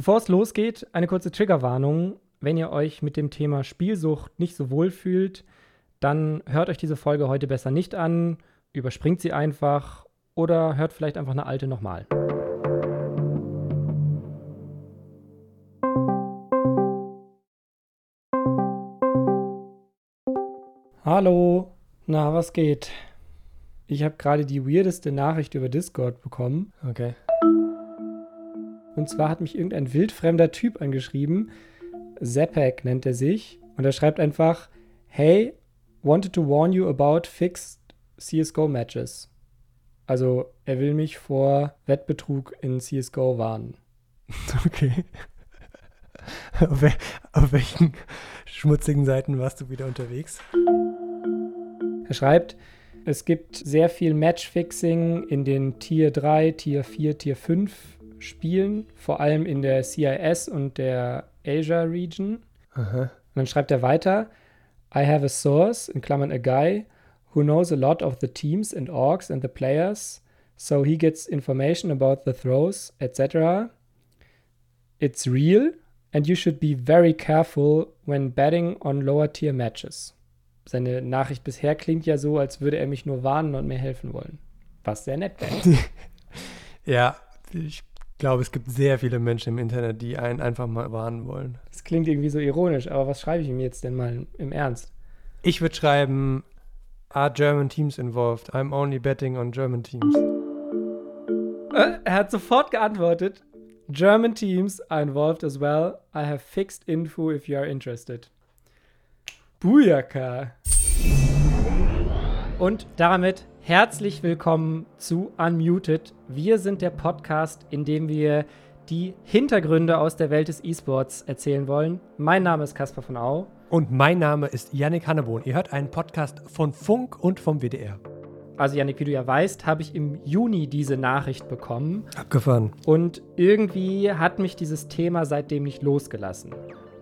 Bevor es losgeht, eine kurze Triggerwarnung. Wenn ihr euch mit dem Thema Spielsucht nicht so wohl fühlt, dann hört euch diese Folge heute besser nicht an, überspringt sie einfach oder hört vielleicht einfach eine alte nochmal. Hallo, na, was geht? Ich habe gerade die weirdeste Nachricht über Discord bekommen. Okay. Und zwar hat mich irgendein wildfremder Typ angeschrieben. Zepek nennt er sich. Und er schreibt einfach: Hey, wanted to warn you about fixed CSGO Matches. Also, er will mich vor Wettbetrug in CSGO warnen. Okay. auf, wel auf welchen schmutzigen Seiten warst du wieder unterwegs? Er schreibt, es gibt sehr viel Matchfixing in den Tier 3, Tier 4, Tier 5 Spielen, vor allem in der CIS und der Asia Region. Aha. Und dann schreibt er weiter, I have a source, in Klammern a guy, who knows a lot of the teams and orgs and the players, so he gets information about the throws, etc. It's real and you should be very careful when betting on lower tier matches seine Nachricht bisher klingt ja so, als würde er mich nur warnen und mir helfen wollen. Was sehr nett wäre. ja, ich glaube, es gibt sehr viele Menschen im Internet, die einen einfach mal warnen wollen. Das klingt irgendwie so ironisch, aber was schreibe ich ihm jetzt denn mal im Ernst? Ich würde schreiben, are German teams involved? I'm only betting on German teams. Äh, er hat sofort geantwortet. German teams are involved as well. I have fixed info if you are interested. Bujaka. Und damit herzlich willkommen zu Unmuted. Wir sind der Podcast, in dem wir die Hintergründe aus der Welt des E-Sports erzählen wollen. Mein Name ist Caspar von Au. Und mein Name ist Yannick Hannebohn. Ihr hört einen Podcast von Funk und vom WDR. Also Yannick, wie du ja weißt, habe ich im Juni diese Nachricht bekommen. Abgefahren. Und irgendwie hat mich dieses Thema seitdem nicht losgelassen.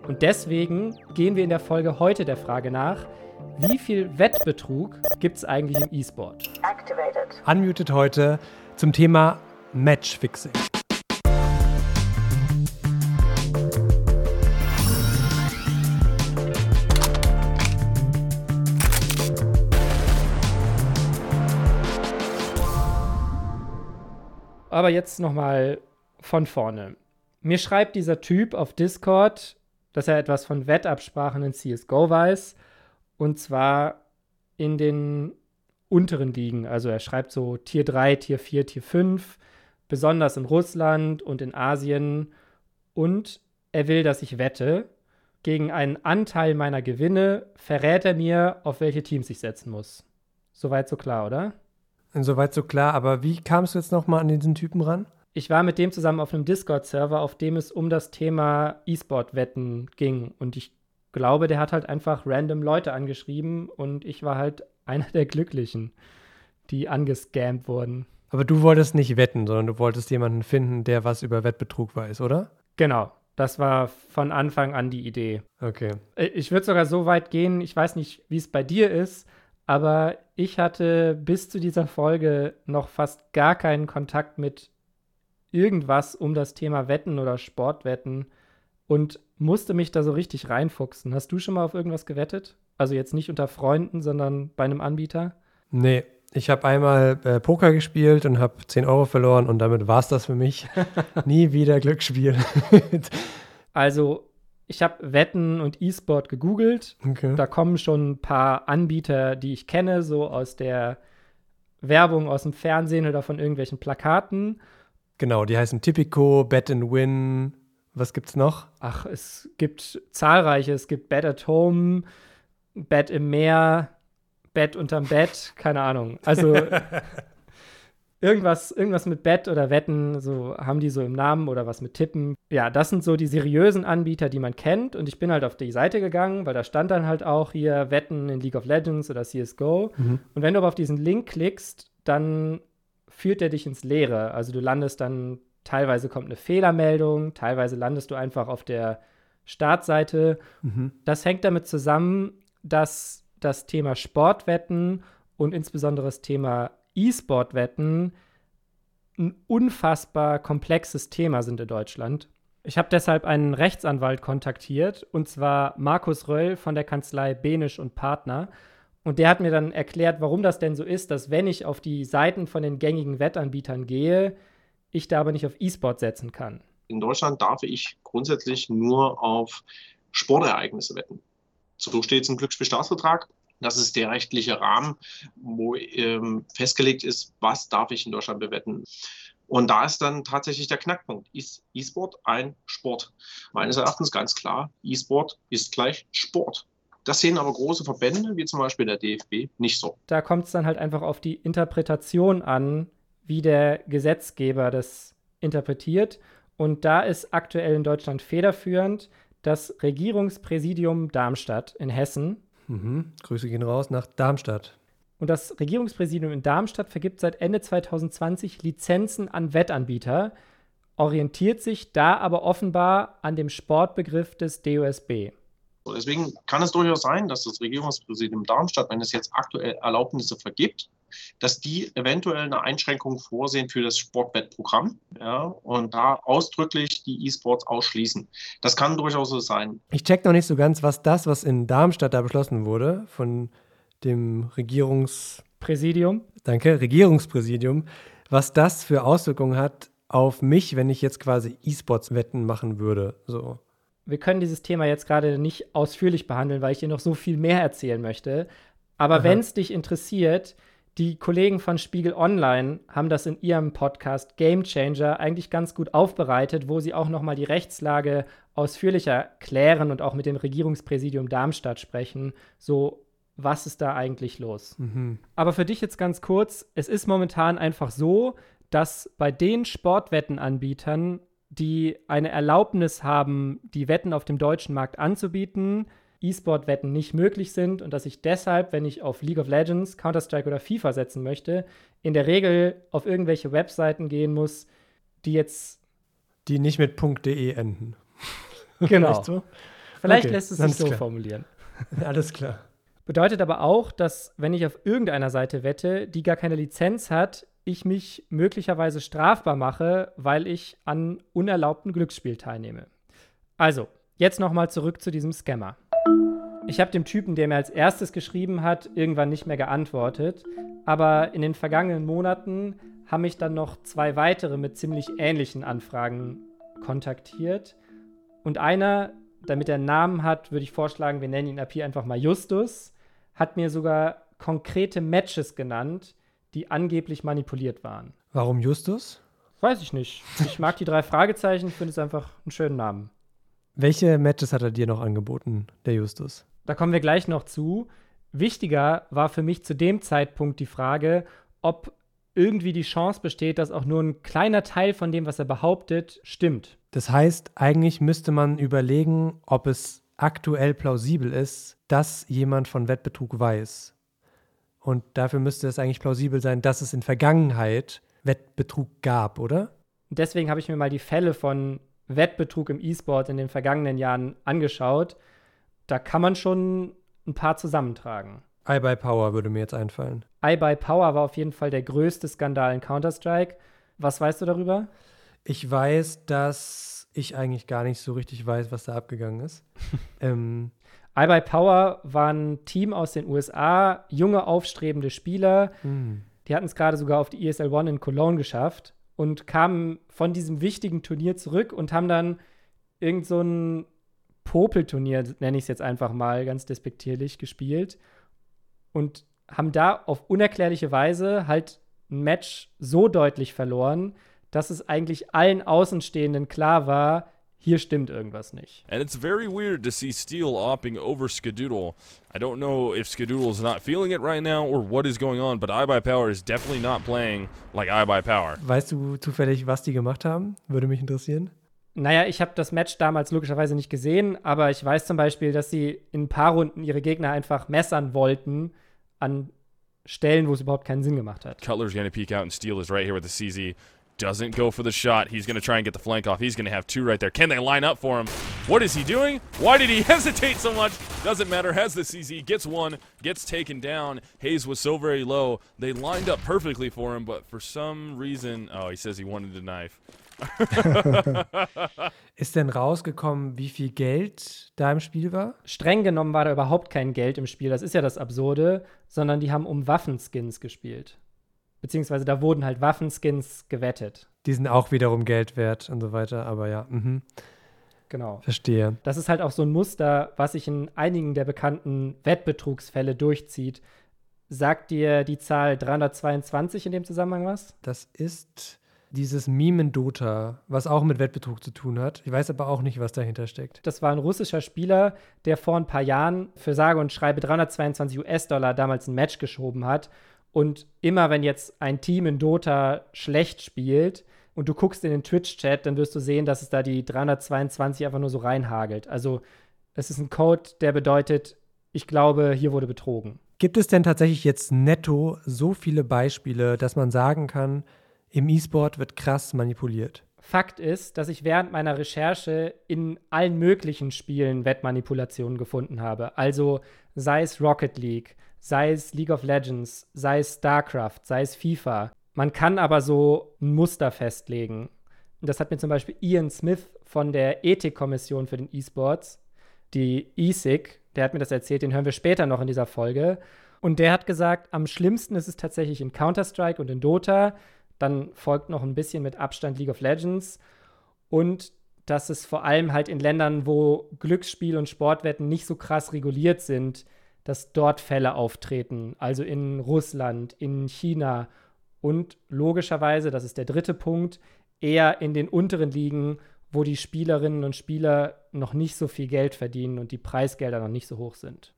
Und deswegen gehen wir in der Folge heute der Frage nach, wie viel Wettbetrug gibt es eigentlich im E-Sport? Unmuted heute zum Thema Matchfixing. Aber jetzt nochmal von vorne. Mir schreibt dieser Typ auf Discord, dass er etwas von Wettabsprachen in CSGO weiß. Und zwar in den unteren Ligen. Also er schreibt so Tier 3, Tier 4, Tier 5, besonders in Russland und in Asien. Und er will, dass ich wette. Gegen einen Anteil meiner Gewinne verrät er mir, auf welche Teams ich setzen muss. Soweit so klar, oder? Soweit so klar, aber wie kamst du jetzt nochmal an diesen Typen ran? ich war mit dem zusammen auf einem Discord-Server, auf dem es um das Thema E-Sport-Wetten ging. Und ich glaube, der hat halt einfach random Leute angeschrieben und ich war halt einer der Glücklichen, die angescampt wurden. Aber du wolltest nicht wetten, sondern du wolltest jemanden finden, der was über Wettbetrug weiß, oder? Genau. Das war von Anfang an die Idee. Okay. Äh, ich würde sogar so weit gehen, ich weiß nicht, wie es bei dir ist, aber ich hatte bis zu dieser Folge noch fast gar keinen Kontakt mit irgendwas um das Thema Wetten oder Sportwetten und musste mich da so richtig reinfuchsen. Hast du schon mal auf irgendwas gewettet? Also jetzt nicht unter Freunden, sondern bei einem Anbieter? Nee, ich habe einmal äh, Poker gespielt und habe 10 Euro verloren und damit war es das für mich. Nie wieder Glücksspiel. also ich habe Wetten und E-Sport gegoogelt. Okay. Da kommen schon ein paar Anbieter, die ich kenne, so aus der Werbung aus dem Fernsehen oder von irgendwelchen Plakaten. Genau, die heißen Tipico, Bet and Win. Was gibt's noch? Ach, es gibt zahlreiche. Es gibt Bet at Home, Bet im Meer, Bet unterm Bett, keine Ahnung. Also irgendwas, irgendwas mit Bett oder Wetten, so haben die so im Namen oder was mit Tippen. Ja, das sind so die seriösen Anbieter, die man kennt. Und ich bin halt auf die Seite gegangen, weil da stand dann halt auch hier Wetten in League of Legends oder CSGO. Mhm. Und wenn du aber auf diesen Link klickst, dann führt er dich ins Leere. Also du landest dann, teilweise kommt eine Fehlermeldung, teilweise landest du einfach auf der Startseite. Mhm. Das hängt damit zusammen, dass das Thema Sportwetten und insbesondere das Thema E-Sport-Wetten ein unfassbar komplexes Thema sind in Deutschland. Ich habe deshalb einen Rechtsanwalt kontaktiert, und zwar Markus Röll von der Kanzlei Benisch und Partner. Und der hat mir dann erklärt, warum das denn so ist, dass wenn ich auf die Seiten von den gängigen Wettanbietern gehe, ich da aber nicht auf E-Sport setzen kann. In Deutschland darf ich grundsätzlich nur auf Sportereignisse wetten. So steht es im Glücksspielstaatsvertrag. Das ist der rechtliche Rahmen, wo ähm, festgelegt ist, was darf ich in Deutschland bewetten. Und da ist dann tatsächlich der Knackpunkt. Ist E-Sport ein Sport? Meines Erachtens ganz klar, E-Sport ist gleich Sport. Das sehen aber große Verbände, wie zum Beispiel der DFB, nicht so. Da kommt es dann halt einfach auf die Interpretation an, wie der Gesetzgeber das interpretiert. Und da ist aktuell in Deutschland federführend das Regierungspräsidium Darmstadt in Hessen. Mhm. Grüße gehen raus nach Darmstadt. Und das Regierungspräsidium in Darmstadt vergibt seit Ende 2020 Lizenzen an Wettanbieter, orientiert sich da aber offenbar an dem Sportbegriff des DOSB. Deswegen kann es durchaus sein, dass das Regierungspräsidium Darmstadt, wenn es jetzt aktuell Erlaubnisse vergibt, dass die eventuell eine Einschränkung vorsehen für das Sportwettprogramm ja, und da ausdrücklich die E-Sports ausschließen. Das kann durchaus so sein. Ich check noch nicht so ganz, was das, was in Darmstadt da beschlossen wurde, von dem Regierungspräsidium. Danke, Regierungspräsidium, was das für Auswirkungen hat auf mich, wenn ich jetzt quasi E-Sports-Wetten machen würde. So. Wir können dieses Thema jetzt gerade nicht ausführlich behandeln, weil ich dir noch so viel mehr erzählen möchte. Aber wenn es dich interessiert, die Kollegen von Spiegel Online haben das in ihrem Podcast Game Changer eigentlich ganz gut aufbereitet, wo sie auch noch mal die Rechtslage ausführlicher klären und auch mit dem Regierungspräsidium Darmstadt sprechen, so was ist da eigentlich los? Mhm. Aber für dich jetzt ganz kurz, es ist momentan einfach so, dass bei den Sportwettenanbietern, die eine Erlaubnis haben, die Wetten auf dem deutschen Markt anzubieten, E-Sport-Wetten nicht möglich sind und dass ich deshalb, wenn ich auf League of Legends, Counter-Strike oder FIFA setzen möchte, in der Regel auf irgendwelche Webseiten gehen muss, die jetzt. Die nicht mit .de enden. Genau. so? Vielleicht okay, lässt es sich so klar. formulieren. Alles klar. Bedeutet aber auch, dass wenn ich auf irgendeiner Seite wette, die gar keine Lizenz hat, ich mich möglicherweise strafbar mache, weil ich an unerlaubten Glücksspiel teilnehme. Also, jetzt nochmal zurück zu diesem Scammer. Ich habe dem Typen, der mir als erstes geschrieben hat, irgendwann nicht mehr geantwortet, aber in den vergangenen Monaten haben mich dann noch zwei weitere mit ziemlich ähnlichen Anfragen kontaktiert. Und einer, damit er einen Namen hat, würde ich vorschlagen, wir nennen ihn ab hier einfach mal Justus hat mir sogar konkrete Matches genannt, die angeblich manipuliert waren. Warum Justus? Weiß ich nicht. Ich mag die drei Fragezeichen, finde es einfach einen schönen Namen. Welche Matches hat er dir noch angeboten, der Justus? Da kommen wir gleich noch zu. Wichtiger war für mich zu dem Zeitpunkt die Frage, ob irgendwie die Chance besteht, dass auch nur ein kleiner Teil von dem, was er behauptet, stimmt. Das heißt, eigentlich müsste man überlegen, ob es aktuell plausibel ist, dass jemand von Wettbetrug weiß. Und dafür müsste es eigentlich plausibel sein, dass es in Vergangenheit Wettbetrug gab, oder? Deswegen habe ich mir mal die Fälle von Wettbetrug im E-Sport in den vergangenen Jahren angeschaut. Da kann man schon ein paar zusammentragen. iBuy Power würde mir jetzt einfallen. iBuy Power war auf jeden Fall der größte Skandal in Counter-Strike. Was weißt du darüber? Ich weiß, dass ich eigentlich gar nicht so richtig weiß, was da abgegangen ist. ähm, iBuy Power war ein Team aus den USA, junge, aufstrebende Spieler. Mhm. Die hatten es gerade sogar auf die ESL One in Cologne geschafft und kamen von diesem wichtigen Turnier zurück und haben dann irgend so ein Popelturnier, nenne ich es jetzt einfach mal ganz despektierlich, gespielt und haben da auf unerklärliche Weise halt ein Match so deutlich verloren, dass es eigentlich allen Außenstehenden klar war, hier stimmt irgendwas nicht. And it's very weird to see Steel opting over Skadoodle. I don't know if Skadoodle is not feeling it right now or what is going on, but iBuyPower is definitely not playing like iBuyPower. Weißt du zufällig, was die gemacht haben? Würde mich interessieren. Naja, ich habe das Match damals logischerweise nicht gesehen, aber ich weiß zum Beispiel, dass sie in ein paar Runden ihre Gegner einfach messern wollten an Stellen, wo es überhaupt keinen Sinn gemacht hat. Cutler's gonna peek out and Steel is right here with the CZ. doesn't go for the shot. He's to try and get the flank off. He's to have two right there. Can they line up for him? What is he doing? Why did he hesitate so much? Doesn't matter. Has the CZ, gets one, gets taken down. Hayes was so very low. They lined up perfectly for him, but for some reason, oh, he says he wanted a knife. Ist denn rausgekommen, wie viel Geld da im Spiel war? Streng genommen war da überhaupt kein Geld im Spiel. Das ist ja das Absurde, sondern die haben um Waffenskins gespielt. Beziehungsweise da wurden halt Waffenskins gewettet. Die sind auch wiederum Geld wert und so weiter, aber ja. Mhm. Genau. Verstehe. Das ist halt auch so ein Muster, was sich in einigen der bekannten Wettbetrugsfälle durchzieht. Sagt dir die Zahl 322 in dem Zusammenhang was? Das ist dieses Meme in Dota, was auch mit Wettbetrug zu tun hat. Ich weiß aber auch nicht, was dahinter steckt. Das war ein russischer Spieler, der vor ein paar Jahren für sage und schreibe 322 US-Dollar damals ein Match geschoben hat. Und immer wenn jetzt ein Team in Dota schlecht spielt und du guckst in den Twitch-Chat, dann wirst du sehen, dass es da die 322 einfach nur so reinhagelt. Also es ist ein Code, der bedeutet, ich glaube, hier wurde betrogen. Gibt es denn tatsächlich jetzt netto so viele Beispiele, dass man sagen kann, im E-Sport wird krass manipuliert? Fakt ist, dass ich während meiner Recherche in allen möglichen Spielen Wettmanipulationen gefunden habe. Also sei es Rocket League, sei es League of Legends, sei es StarCraft, sei es FIFA. Man kann aber so ein Muster festlegen. Und das hat mir zum Beispiel Ian Smith von der Ethikkommission für den E-Sports, die ESIC, der hat mir das erzählt, den hören wir später noch in dieser Folge. Und der hat gesagt, am schlimmsten ist es tatsächlich in Counter-Strike und in Dota. Dann folgt noch ein bisschen mit Abstand League of Legends. Und dass es vor allem halt in Ländern, wo Glücksspiel und Sportwetten nicht so krass reguliert sind, dass dort Fälle auftreten. Also in Russland, in China und logischerweise, das ist der dritte Punkt, eher in den unteren Ligen, wo die Spielerinnen und Spieler noch nicht so viel Geld verdienen und die Preisgelder noch nicht so hoch sind.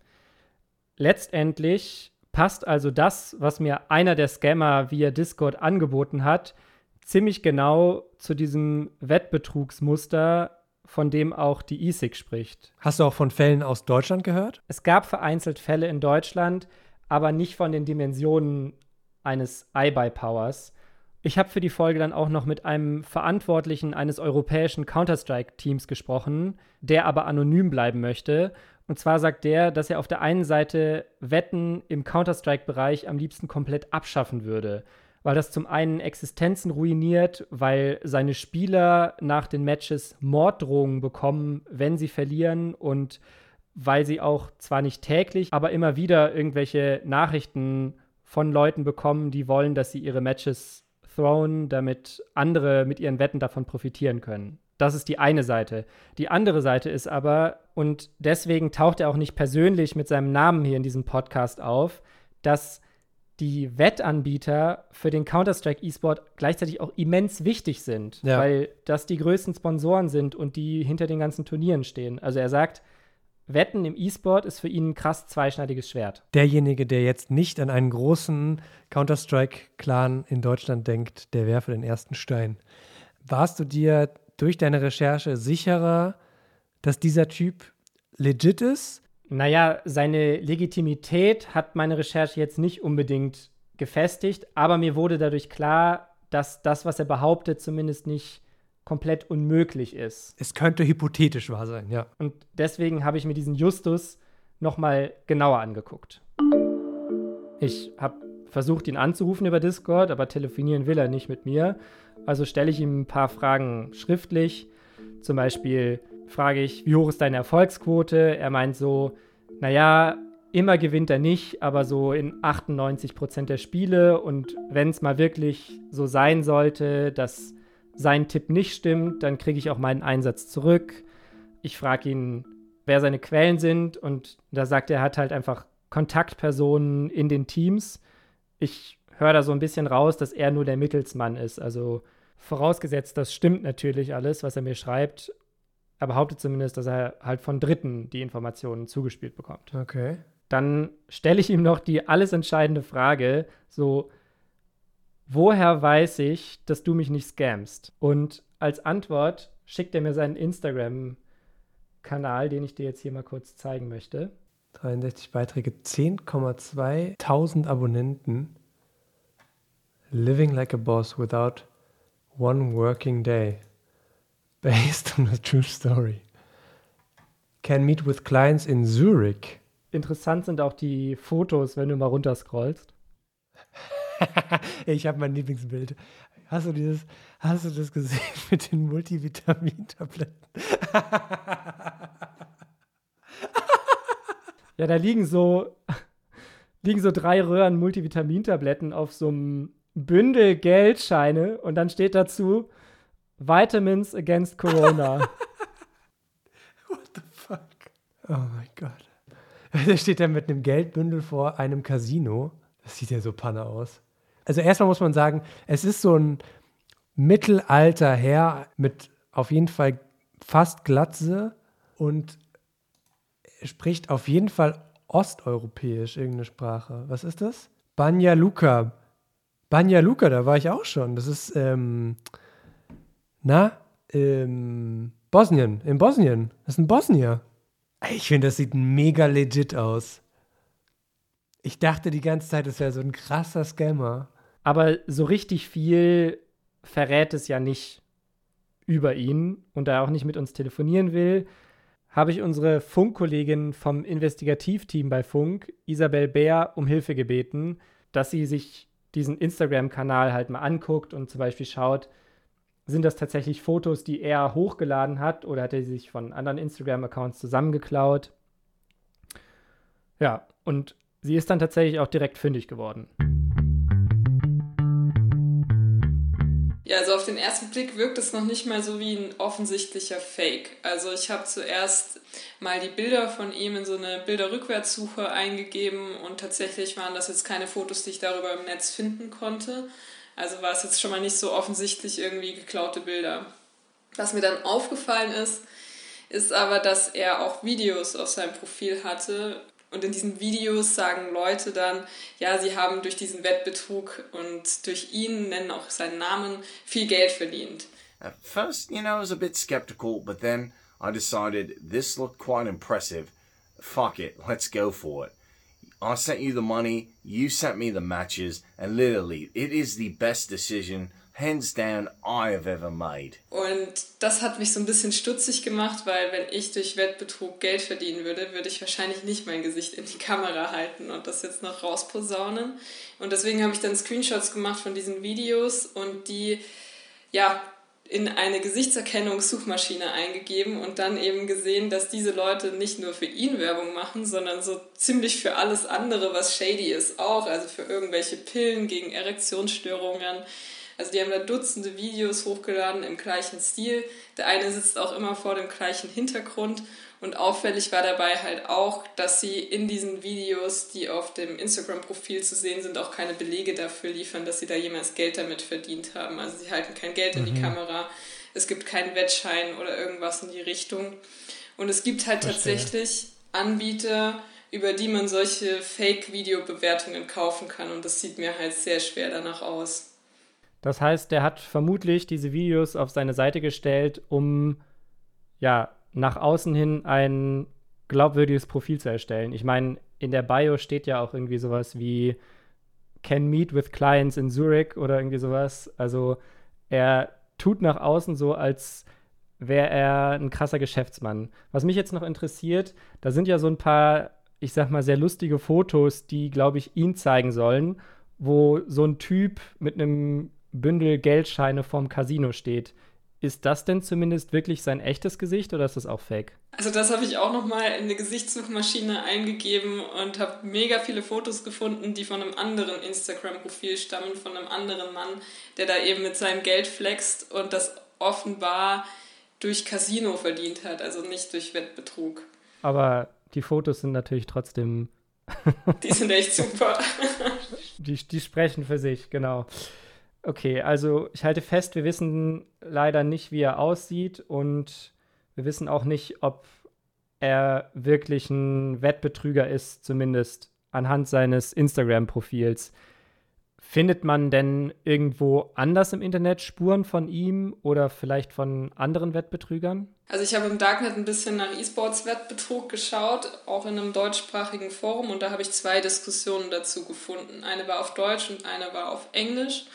Letztendlich passt also das, was mir einer der Scammer via Discord angeboten hat, ziemlich genau zu diesem Wettbetrugsmuster, von dem auch die ESIG spricht. Hast du auch von Fällen aus Deutschland gehört? Es gab vereinzelt Fälle in Deutschland, aber nicht von den Dimensionen eines iBuy-Powers. Ich habe für die Folge dann auch noch mit einem Verantwortlichen eines europäischen Counter-Strike-Teams gesprochen, der aber anonym bleiben möchte. Und zwar sagt der, dass er auf der einen Seite Wetten im Counter-Strike-Bereich am liebsten komplett abschaffen würde, weil das zum einen Existenzen ruiniert, weil seine Spieler nach den Matches Morddrohungen bekommen, wenn sie verlieren und weil sie auch zwar nicht täglich, aber immer wieder irgendwelche Nachrichten von Leuten bekommen, die wollen, dass sie ihre Matches throwen, damit andere mit ihren Wetten davon profitieren können. Das ist die eine Seite. Die andere Seite ist aber, und deswegen taucht er auch nicht persönlich mit seinem Namen hier in diesem Podcast auf, dass die Wettanbieter für den Counter-Strike E-Sport gleichzeitig auch immens wichtig sind, ja. weil das die größten Sponsoren sind und die hinter den ganzen Turnieren stehen. Also er sagt, Wetten im E-Sport ist für ihn ein krass zweischneidiges Schwert. Derjenige, der jetzt nicht an einen großen Counter-Strike-Clan in Deutschland denkt, der werfe den ersten Stein. Warst du dir durch deine Recherche sicherer, dass dieser Typ legit ist? Naja, seine Legitimität hat meine Recherche jetzt nicht unbedingt gefestigt, aber mir wurde dadurch klar, dass das, was er behauptet, zumindest nicht komplett unmöglich ist. Es könnte hypothetisch wahr sein, ja. Und deswegen habe ich mir diesen Justus noch mal genauer angeguckt. Ich habe versucht, ihn anzurufen über Discord, aber telefonieren will er nicht mit mir. Also stelle ich ihm ein paar Fragen schriftlich. Zum Beispiel frage ich, wie hoch ist deine Erfolgsquote? Er meint so, naja, immer gewinnt er nicht, aber so in 98 Prozent der Spiele. Und wenn es mal wirklich so sein sollte, dass sein Tipp nicht stimmt, dann kriege ich auch meinen Einsatz zurück. Ich frage ihn, wer seine Quellen sind und da sagt er, er hat halt einfach Kontaktpersonen in den Teams. Ich höre da so ein bisschen raus, dass er nur der Mittelsmann ist. Also vorausgesetzt, das stimmt natürlich alles, was er mir schreibt. Er behauptet zumindest, dass er halt von Dritten die Informationen zugespielt bekommt. Okay. Dann stelle ich ihm noch die alles entscheidende Frage, so, woher weiß ich, dass du mich nicht scamst? Und als Antwort schickt er mir seinen Instagram-Kanal, den ich dir jetzt hier mal kurz zeigen möchte. 63 Beiträge, 10,2 Tausend Abonnenten. Living like a boss without one working day. Based on a true story. Can meet with clients in Zurich. Interessant sind auch die Fotos, wenn du mal runterscrollst. ich habe mein Lieblingsbild. Hast du dieses, hast du das gesehen mit den Multivitamintabletten? Ja, da liegen so, liegen so drei Röhren Multivitamintabletten auf so einem Bündel Geldscheine und dann steht dazu Vitamins against Corona. What the fuck? Oh mein Gott. Da steht er mit einem Geldbündel vor einem Casino. Das sieht ja so panne aus. Also erstmal muss man sagen, es ist so ein Mittelalter Herr mit auf jeden Fall fast Glatze und spricht auf jeden Fall osteuropäisch irgendeine Sprache. Was ist das? Banja Luka. Banja Luka, da war ich auch schon. Das ist, ähm, na, ähm, Bosnien. In Bosnien. Das ist ein Bosnier. Ich finde, das sieht mega legit aus. Ich dachte die ganze Zeit, das wäre so ein krasser Scammer. Aber so richtig viel verrät es ja nicht über ihn und da er auch nicht mit uns telefonieren will, habe ich unsere Funkkollegin vom Investigativteam bei Funk, Isabel Bär, um Hilfe gebeten, dass sie sich diesen Instagram-Kanal halt mal anguckt und zum Beispiel schaut, sind das tatsächlich Fotos, die er hochgeladen hat oder hat er sich von anderen Instagram-Accounts zusammengeklaut? Ja, und sie ist dann tatsächlich auch direkt fündig geworden. Ja, also auf den ersten Blick wirkt es noch nicht mal so wie ein offensichtlicher Fake. Also ich habe zuerst mal die Bilder von ihm in so eine Bilderrückwärtssuche eingegeben und tatsächlich waren das jetzt keine Fotos, die ich darüber im Netz finden konnte. Also war es jetzt schon mal nicht so offensichtlich irgendwie geklaute Bilder. Was mir dann aufgefallen ist, ist aber, dass er auch Videos auf seinem Profil hatte, und in diesen Videos sagen Leute dann, ja, sie haben durch diesen Wettbetrug und durch ihn, nennen auch seinen Namen, viel Geld verdient. At first, you know, I was a bit skeptical, but then I decided this looked quite impressive. Fuck it, let's go for it. I sent you the money, you sent me the matches, and literally, it is the best decision hands down I have ever made. Und das hat mich so ein bisschen stutzig gemacht, weil wenn ich durch Wettbetrug Geld verdienen würde, würde ich wahrscheinlich nicht mein Gesicht in die Kamera halten und das jetzt noch rausposaunen. Und deswegen habe ich dann Screenshots gemacht von diesen Videos und die, ja, in eine Gesichtserkennungssuchmaschine eingegeben und dann eben gesehen, dass diese Leute nicht nur für ihn Werbung machen, sondern so ziemlich für alles andere, was shady ist, auch. Also für irgendwelche Pillen gegen Erektionsstörungen, also die haben da Dutzende Videos hochgeladen im gleichen Stil. Der eine sitzt auch immer vor dem gleichen Hintergrund. Und auffällig war dabei halt auch, dass sie in diesen Videos, die auf dem Instagram-Profil zu sehen sind, auch keine Belege dafür liefern, dass sie da jemals Geld damit verdient haben. Also sie halten kein Geld in die mhm. Kamera, es gibt keinen Wettschein oder irgendwas in die Richtung. Und es gibt halt Verstehe. tatsächlich Anbieter, über die man solche Fake-Video-Bewertungen kaufen kann. Und das sieht mir halt sehr schwer danach aus. Das heißt, der hat vermutlich diese Videos auf seine Seite gestellt, um ja nach außen hin ein glaubwürdiges Profil zu erstellen. Ich meine, in der Bio steht ja auch irgendwie sowas wie can meet with clients in Zurich oder irgendwie sowas. Also er tut nach außen so, als wäre er ein krasser Geschäftsmann. Was mich jetzt noch interessiert, da sind ja so ein paar, ich sag mal, sehr lustige Fotos, die, glaube ich, ihn zeigen sollen, wo so ein Typ mit einem Bündel Geldscheine vorm Casino steht. Ist das denn zumindest wirklich sein echtes Gesicht oder ist das auch fake? Also das habe ich auch nochmal in eine Gesichtssuchmaschine eingegeben und habe mega viele Fotos gefunden, die von einem anderen Instagram-Profil stammen, von einem anderen Mann, der da eben mit seinem Geld flext und das offenbar durch Casino verdient hat, also nicht durch Wettbetrug. Aber die Fotos sind natürlich trotzdem... die sind echt super. die, die sprechen für sich, genau. Okay, also ich halte fest, wir wissen leider nicht, wie er aussieht und wir wissen auch nicht, ob er wirklich ein Wettbetrüger ist, zumindest anhand seines Instagram-Profils. Findet man denn irgendwo anders im Internet Spuren von ihm oder vielleicht von anderen Wettbetrügern? Also ich habe im Darknet ein bisschen nach E-Sports-Wettbetrug geschaut, auch in einem deutschsprachigen Forum und da habe ich zwei Diskussionen dazu gefunden. Eine war auf Deutsch und eine war auf Englisch.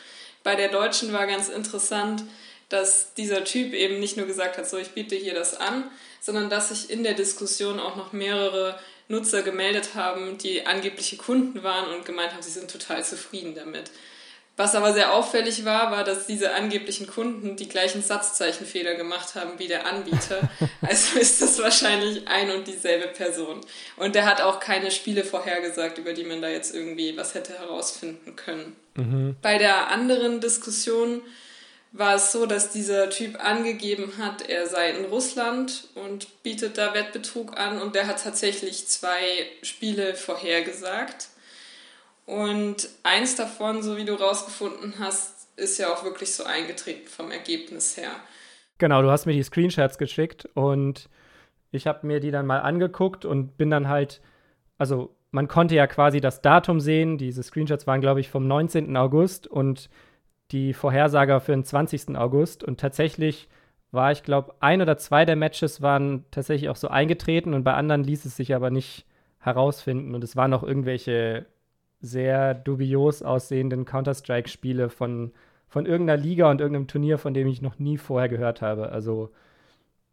Bei der Deutschen war ganz interessant, dass dieser Typ eben nicht nur gesagt hat, so ich biete hier das an, sondern dass sich in der Diskussion auch noch mehrere Nutzer gemeldet haben, die angebliche Kunden waren und gemeint haben, sie sind total zufrieden damit. Was aber sehr auffällig war, war, dass diese angeblichen Kunden die gleichen Satzzeichenfehler gemacht haben wie der Anbieter. also ist das wahrscheinlich ein und dieselbe Person. Und der hat auch keine Spiele vorhergesagt, über die man da jetzt irgendwie was hätte herausfinden können. Mhm. Bei der anderen Diskussion war es so, dass dieser Typ angegeben hat, er sei in Russland und bietet da Wettbetrug an und der hat tatsächlich zwei Spiele vorhergesagt. Und eins davon, so wie du rausgefunden hast, ist ja auch wirklich so eingetreten vom Ergebnis her. Genau, du hast mir die Screenshots geschickt und ich habe mir die dann mal angeguckt und bin dann halt, also man konnte ja quasi das Datum sehen. Diese Screenshots waren, glaube ich, vom 19. August und die Vorhersage für den 20. August. Und tatsächlich war, ich glaube, ein oder zwei der Matches waren tatsächlich auch so eingetreten und bei anderen ließ es sich aber nicht herausfinden. Und es waren noch irgendwelche sehr dubios aussehenden Counter-Strike-Spiele von, von irgendeiner Liga und irgendeinem Turnier, von dem ich noch nie vorher gehört habe. Also,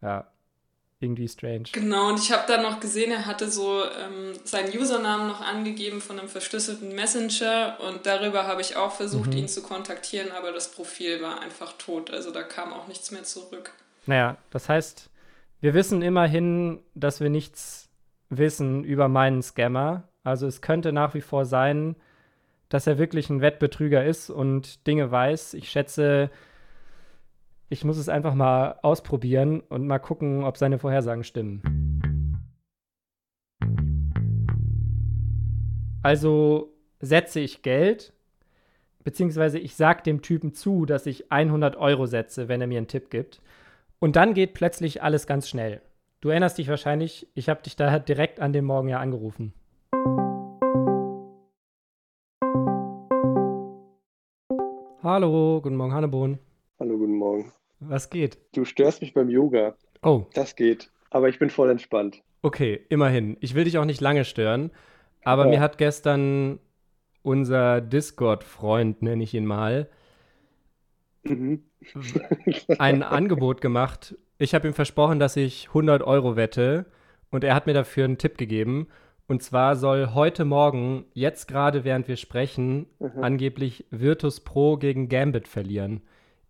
ja, irgendwie strange. Genau, und ich habe dann noch gesehen, er hatte so ähm, seinen Usernamen noch angegeben von einem verschlüsselten Messenger und darüber habe ich auch versucht, mhm. ihn zu kontaktieren, aber das Profil war einfach tot. Also da kam auch nichts mehr zurück. Naja, das heißt, wir wissen immerhin, dass wir nichts wissen über meinen Scammer. Also es könnte nach wie vor sein, dass er wirklich ein Wettbetrüger ist und Dinge weiß. Ich schätze, ich muss es einfach mal ausprobieren und mal gucken, ob seine Vorhersagen stimmen. Also setze ich Geld, beziehungsweise ich sage dem Typen zu, dass ich 100 Euro setze, wenn er mir einen Tipp gibt. Und dann geht plötzlich alles ganz schnell. Du erinnerst dich wahrscheinlich, ich habe dich da direkt an dem Morgen ja angerufen. Hallo, guten Morgen, Hannebohn. Hallo, guten Morgen. Was geht? Du störst mich beim Yoga. Oh. Das geht. Aber ich bin voll entspannt. Okay, immerhin. Ich will dich auch nicht lange stören. Aber ja. mir hat gestern unser Discord-Freund, nenne ich ihn mal, mhm. ein Angebot gemacht. Ich habe ihm versprochen, dass ich 100 Euro wette. Und er hat mir dafür einen Tipp gegeben. Und zwar soll heute Morgen, jetzt gerade während wir sprechen, mhm. angeblich Virtus Pro gegen Gambit verlieren.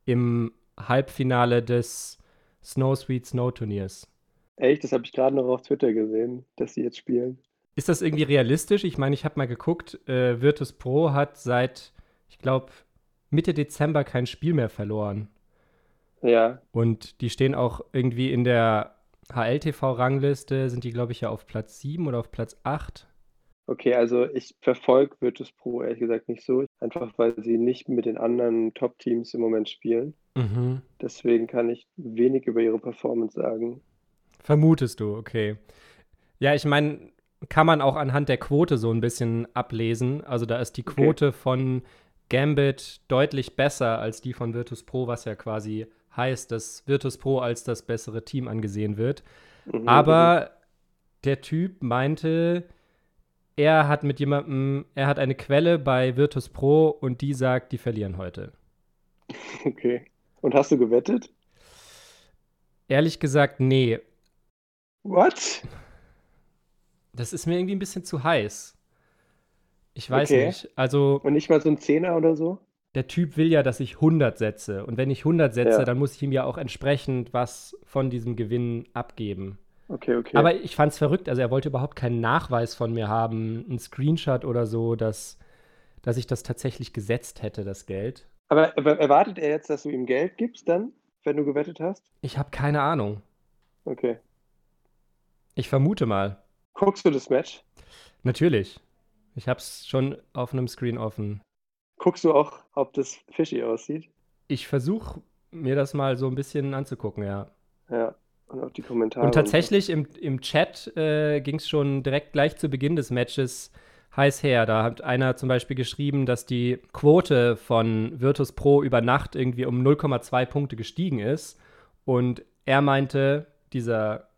Im Halbfinale des Snow Sweet Snow Turniers. Echt? Das habe ich gerade noch auf Twitter gesehen, dass sie jetzt spielen. Ist das irgendwie realistisch? Ich meine, ich habe mal geguckt, äh, Virtus Pro hat seit, ich glaube, Mitte Dezember kein Spiel mehr verloren. Ja. Und die stehen auch irgendwie in der HLTV-Rangliste sind die, glaube ich, ja auf Platz 7 oder auf Platz 8. Okay, also ich verfolge Virtus Pro ehrlich gesagt nicht so, einfach weil sie nicht mit den anderen Top-Teams im Moment spielen. Mhm. Deswegen kann ich wenig über ihre Performance sagen. Vermutest du, okay. Ja, ich meine, kann man auch anhand der Quote so ein bisschen ablesen. Also da ist die Quote okay. von Gambit deutlich besser als die von Virtus Pro, was ja quasi heißt, dass Virtus Pro als das bessere Team angesehen wird. Mhm. Aber der Typ meinte, er hat mit jemandem, er hat eine Quelle bei Virtus Pro und die sagt, die verlieren heute. Okay. Und hast du gewettet? Ehrlich gesagt, nee. What? Das ist mir irgendwie ein bisschen zu heiß. Ich weiß okay. nicht. Also. Und nicht mal so ein Zehner oder so? der Typ will ja, dass ich 100 setze. Und wenn ich 100 setze, ja. dann muss ich ihm ja auch entsprechend was von diesem Gewinn abgeben. Okay, okay. Aber ich fand es verrückt. Also er wollte überhaupt keinen Nachweis von mir haben, einen Screenshot oder so, dass, dass ich das tatsächlich gesetzt hätte, das Geld. Aber erwartet er jetzt, dass du ihm Geld gibst dann, wenn du gewettet hast? Ich habe keine Ahnung. Okay. Ich vermute mal. Guckst du das Match? Natürlich. Ich habe es schon auf einem Screen offen. Guckst du auch, ob das fishy aussieht? Ich versuche mir das mal so ein bisschen anzugucken, ja. Ja, und auch die Kommentare. Und tatsächlich und im, im Chat äh, ging es schon direkt gleich zu Beginn des Matches heiß her. Da hat einer zum Beispiel geschrieben, dass die Quote von Virtus Pro über Nacht irgendwie um 0,2 Punkte gestiegen ist. Und er meinte, dieser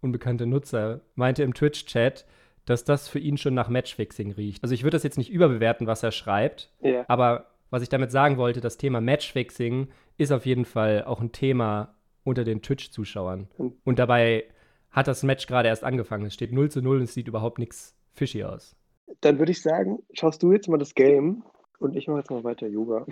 unbekannte Nutzer, meinte im Twitch-Chat, dass das für ihn schon nach Matchfixing riecht. Also ich würde das jetzt nicht überbewerten, was er schreibt, yeah. aber was ich damit sagen wollte, das Thema Matchfixing ist auf jeden Fall auch ein Thema unter den Twitch-Zuschauern. Und dabei hat das Match gerade erst angefangen. Es steht 0 zu 0 und es sieht überhaupt nichts fishy aus. Dann würde ich sagen, schaust du jetzt mal das Game Und ich mache jetzt mal weiter Yoga.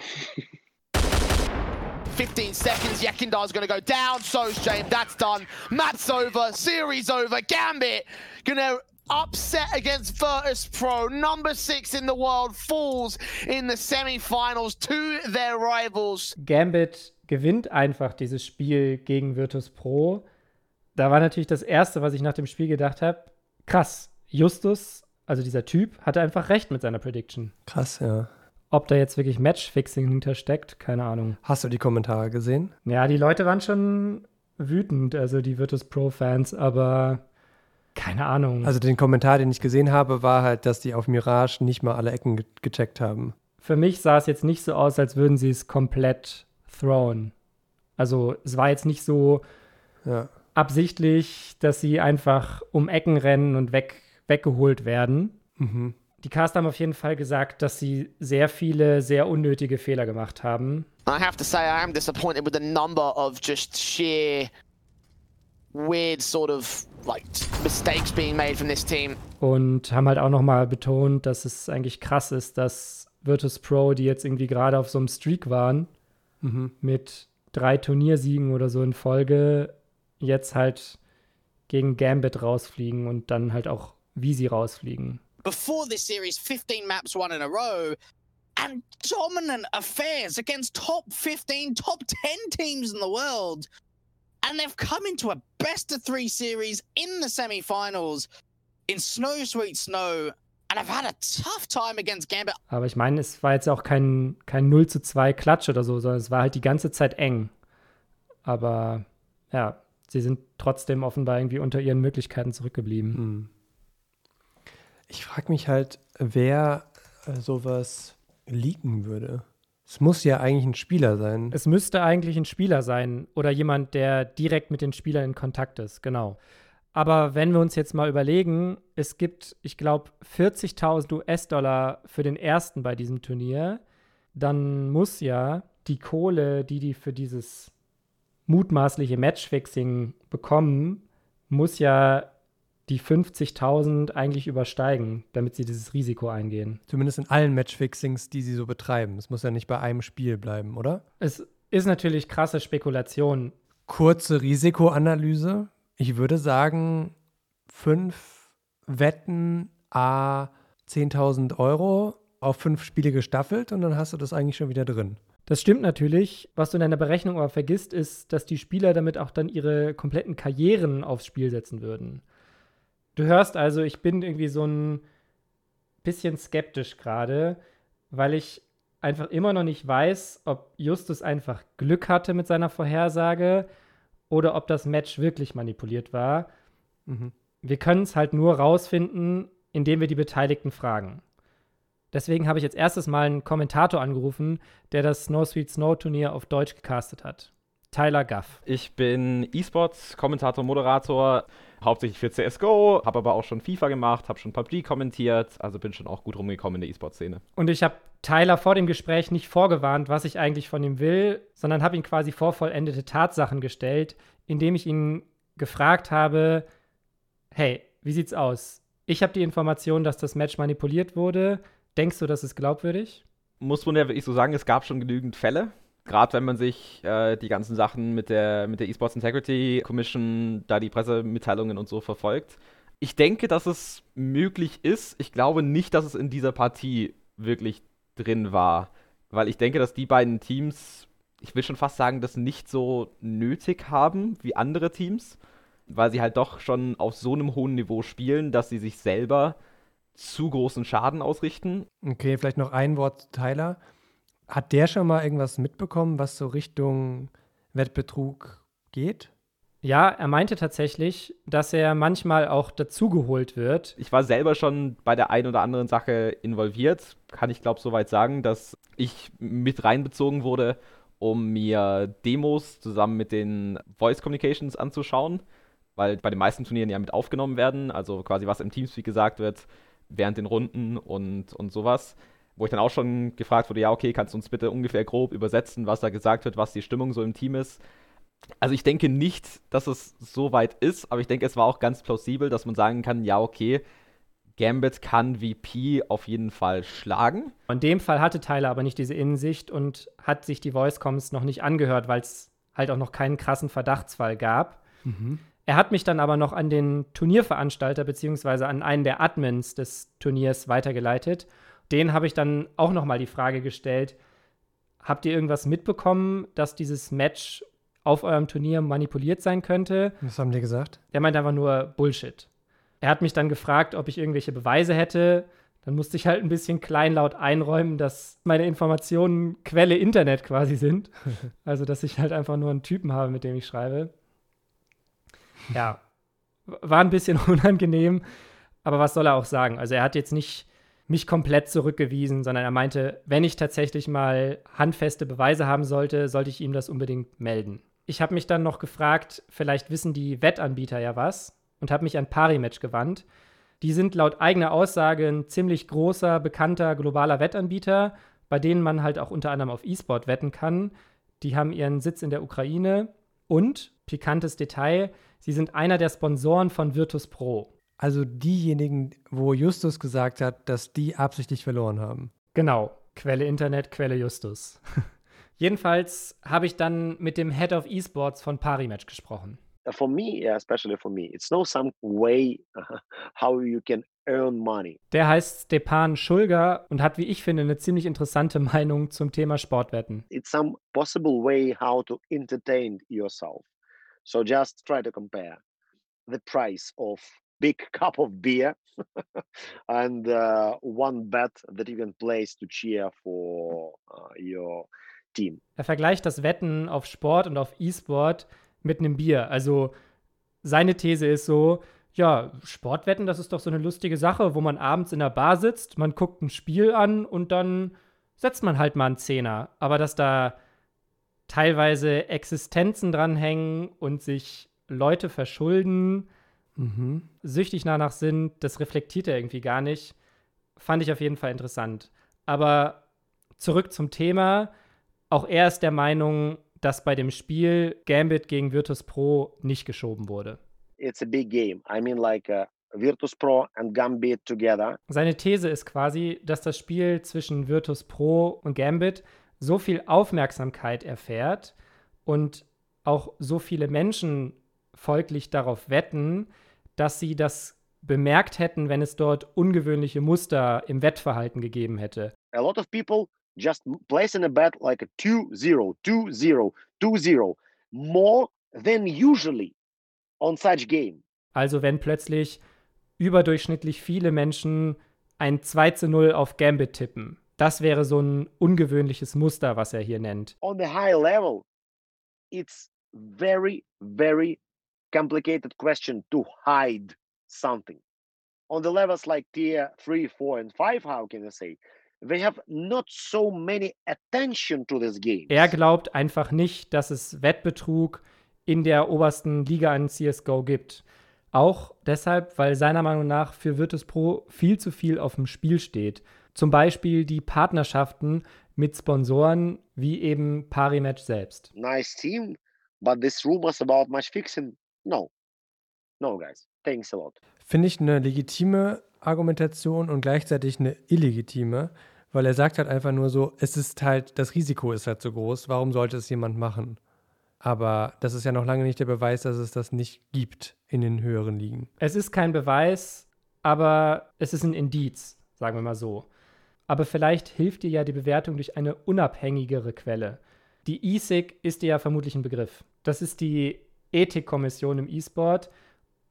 15 seconds, Yakindar's gonna go down, so's James, that's done. Map's over, series over, Gambit gonna upset against Virtus Pro. Number six in the world falls in the semi-finals to their rivals. Gambit gewinnt einfach dieses Spiel gegen Virtus Pro. Da war natürlich das Erste, was ich nach dem Spiel gedacht habe, krass, Justus, also dieser Typ, hatte einfach recht mit seiner Prediction. Krass, ja. Ob da jetzt wirklich Matchfixing hintersteckt, keine Ahnung. Hast du die Kommentare gesehen? Ja, die Leute waren schon wütend, also die Virtus Pro-Fans, aber keine Ahnung. Also den Kommentar, den ich gesehen habe, war halt, dass die auf Mirage nicht mal alle Ecken ge gecheckt haben. Für mich sah es jetzt nicht so aus, als würden sie es komplett thrown. Also es war jetzt nicht so ja. absichtlich, dass sie einfach um Ecken rennen und weg, weggeholt werden. Mhm. Die Caster haben auf jeden Fall gesagt, dass sie sehr viele, sehr unnötige Fehler gemacht haben. I have to say I am disappointed with the number of just sheer weird sort of like mistakes being made from this team. Und haben halt auch nochmal betont, dass es eigentlich krass ist, dass Virtus Pro, die jetzt irgendwie gerade auf so einem Streak waren, mhm. mit drei Turniersiegen oder so in Folge, jetzt halt gegen Gambit rausfliegen und dann halt auch wie sie rausfliegen. before this series 15 maps won in a row and dominant affairs against top 15, top 10 teams in the world. And they've come into a best of three series in the semi finals in Snow Sweet Snow. And I've had a tough time against Gambit. Aber ich meine, es war jetzt auch kein, kein 0 zu 2 Klatsch oder so, sondern es war halt die ganze Zeit eng. Aber ja, sie sind trotzdem offenbar irgendwie unter ihren Möglichkeiten zurückgeblieben. Hm. Ich frage mich halt, wer äh, sowas leaken würde. Es muss ja eigentlich ein Spieler sein. Es müsste eigentlich ein Spieler sein oder jemand, der direkt mit den Spielern in Kontakt ist, genau. Aber wenn wir uns jetzt mal überlegen, es gibt, ich glaube, 40.000 US-Dollar für den ersten bei diesem Turnier, dann muss ja die Kohle, die die für dieses mutmaßliche Matchfixing bekommen, muss ja die 50.000 eigentlich übersteigen, damit sie dieses Risiko eingehen. Zumindest in allen Matchfixings, die sie so betreiben. Es muss ja nicht bei einem Spiel bleiben, oder? Es ist natürlich krasse Spekulation. Kurze Risikoanalyse. Ich würde sagen, fünf Wetten a 10.000 Euro auf fünf Spiele gestaffelt und dann hast du das eigentlich schon wieder drin. Das stimmt natürlich. Was du in deiner Berechnung aber vergisst, ist, dass die Spieler damit auch dann ihre kompletten Karrieren aufs Spiel setzen würden. Du hörst also, ich bin irgendwie so ein bisschen skeptisch gerade, weil ich einfach immer noch nicht weiß, ob Justus einfach Glück hatte mit seiner Vorhersage oder ob das Match wirklich manipuliert war. Mhm. Wir können es halt nur rausfinden, indem wir die Beteiligten fragen. Deswegen habe ich jetzt erstes Mal einen Kommentator angerufen, der das Snow Sweet Snow Turnier auf Deutsch gecastet hat. Tyler Guff. Ich bin E-Sports, Kommentator, Moderator, hauptsächlich für CSGO, habe aber auch schon FIFA gemacht, habe schon PUBG kommentiert, also bin schon auch gut rumgekommen in der E-Sports-Szene. Und ich habe Tyler vor dem Gespräch nicht vorgewarnt, was ich eigentlich von ihm will, sondern habe ihn quasi vor vollendete Tatsachen gestellt, indem ich ihn gefragt habe, hey, wie sieht's aus? Ich habe die Information, dass das Match manipuliert wurde. Denkst du, das ist glaubwürdig? Muss man ja wirklich so sagen, es gab schon genügend Fälle gerade wenn man sich äh, die ganzen Sachen mit der, mit der Esports Integrity Commission, da die Pressemitteilungen und so verfolgt. Ich denke, dass es möglich ist. Ich glaube nicht, dass es in dieser Partie wirklich drin war. Weil ich denke, dass die beiden Teams, ich will schon fast sagen, das nicht so nötig haben wie andere Teams. Weil sie halt doch schon auf so einem hohen Niveau spielen, dass sie sich selber zu großen Schaden ausrichten. Okay, vielleicht noch ein Wort, Tyler. Hat der schon mal irgendwas mitbekommen, was so Richtung Wettbetrug geht? Ja, er meinte tatsächlich, dass er manchmal auch dazugeholt wird. Ich war selber schon bei der einen oder anderen Sache involviert, kann ich glaube soweit sagen, dass ich mit reinbezogen wurde, um mir Demos zusammen mit den Voice Communications anzuschauen, weil bei den meisten Turnieren ja mit aufgenommen werden, also quasi was im Teamspeak gesagt wird während den Runden und, und sowas wo ich dann auch schon gefragt wurde, ja, okay, kannst du uns bitte ungefähr grob übersetzen, was da gesagt wird, was die Stimmung so im Team ist. Also ich denke nicht, dass es so weit ist, aber ich denke, es war auch ganz plausibel, dass man sagen kann, ja, okay, Gambit kann VP auf jeden Fall schlagen. In dem Fall hatte Tyler aber nicht diese Innensicht und hat sich die Voice-Coms noch nicht angehört, weil es halt auch noch keinen krassen Verdachtsfall gab. Mhm. Er hat mich dann aber noch an den Turnierveranstalter beziehungsweise an einen der Admins des Turniers weitergeleitet. Den habe ich dann auch noch mal die Frage gestellt: Habt ihr irgendwas mitbekommen, dass dieses Match auf eurem Turnier manipuliert sein könnte? Was haben die gesagt? Der meint einfach nur Bullshit. Er hat mich dann gefragt, ob ich irgendwelche Beweise hätte. Dann musste ich halt ein bisschen kleinlaut einräumen, dass meine Informationen Quelle Internet quasi sind. also, dass ich halt einfach nur einen Typen habe, mit dem ich schreibe. Ja, war ein bisschen unangenehm, aber was soll er auch sagen? Also, er hat jetzt nicht mich komplett zurückgewiesen, sondern er meinte, wenn ich tatsächlich mal handfeste Beweise haben sollte, sollte ich ihm das unbedingt melden. Ich habe mich dann noch gefragt, vielleicht wissen die Wettanbieter ja was und habe mich an Parimatch gewandt. Die sind laut eigener Aussage ein ziemlich großer, bekannter globaler Wettanbieter, bei denen man halt auch unter anderem auf E-Sport wetten kann. Die haben ihren Sitz in der Ukraine und, pikantes Detail, sie sind einer der Sponsoren von Virtus Pro. Also diejenigen, wo Justus gesagt hat, dass die absichtlich verloren haben. Genau, Quelle Internet, Quelle Justus. Jedenfalls habe ich dann mit dem Head of Esports von Parimatch gesprochen. Uh, for me, especially for me, it's no some way how you can earn money. Der heißt Stepan Schulger und hat, wie ich finde, eine ziemlich interessante Meinung zum Thema Sportwetten. It's some possible way how to entertain yourself. So just try to compare the price of big cup of beer and uh, one bet that you can place to cheer for uh, your team. Er vergleicht das Wetten auf Sport und auf E-Sport mit einem Bier. Also seine These ist so, ja, Sportwetten, das ist doch so eine lustige Sache, wo man abends in der Bar sitzt, man guckt ein Spiel an und dann setzt man halt mal einen Zehner. Aber dass da teilweise Existenzen dranhängen und sich Leute verschulden, mhm. süchtig danach sind, das reflektiert er irgendwie gar nicht. Fand ich auf jeden Fall interessant. Aber zurück zum Thema. Auch er ist der Meinung, dass bei dem Spiel Gambit gegen Virtus Pro nicht geschoben wurde. It's a big game. I mean like uh, Virtus Pro and Gambit together. Seine These ist quasi, dass das Spiel zwischen Virtus Pro und Gambit so viel Aufmerksamkeit erfährt und auch so viele Menschen folglich darauf wetten, dass sie das bemerkt hätten, wenn es dort ungewöhnliche Muster im Wettverhalten gegeben hätte. A lot of people just placing a bet like a 2-0, 2-0, 2-0, more than usually on such game. Also wenn plötzlich überdurchschnittlich viele Menschen ein 2 zu 0 auf Gambit tippen. Das wäre so ein ungewöhnliches Muster, was er hier nennt. On the high level, it's very, very complicated question to hide something. On the levels like tier 3, 4 and 5, how can I say? they have not so many attention to this game. Er glaubt einfach nicht, dass es Wettbetrug in der obersten Liga in CSGO gibt. Auch deshalb, weil seiner Meinung nach für Virtus Pro viel zu viel auf dem Spiel steht. Zum Beispiel die Partnerschaften mit Sponsoren wie eben Parimatch selbst. Nice team, but this rumors about match fixing, no. No, guys. Thanks a lot. Finde ich eine legitime Argumentation und gleichzeitig eine illegitime, weil er sagt halt einfach nur so, es ist halt, das Risiko ist halt so groß, warum sollte es jemand machen? Aber das ist ja noch lange nicht der Beweis, dass es das nicht gibt in den höheren Ligen. Es ist kein Beweis, aber es ist ein Indiz, sagen wir mal so. Aber vielleicht hilft dir ja die Bewertung durch eine unabhängigere Quelle. Die ESIG ist dir ja vermutlich ein Begriff. Das ist die Ethikkommission im E-Sport,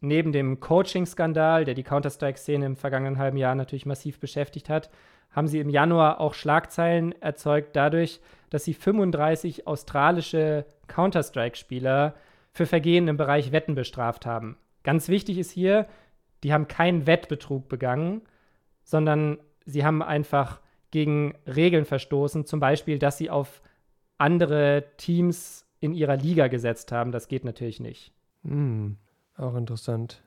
neben dem Coaching-Skandal, der die Counter-Strike-Szene im vergangenen halben Jahr natürlich massiv beschäftigt hat, haben sie im Januar auch Schlagzeilen erzeugt dadurch, dass sie 35 australische Counter-Strike-Spieler für Vergehen im Bereich Wetten bestraft haben. Ganz wichtig ist hier, die haben keinen Wettbetrug begangen, sondern sie haben einfach gegen Regeln verstoßen, zum Beispiel, dass sie auf andere Teams in ihrer Liga gesetzt haben. Das geht natürlich nicht. Hm. Auch interessant.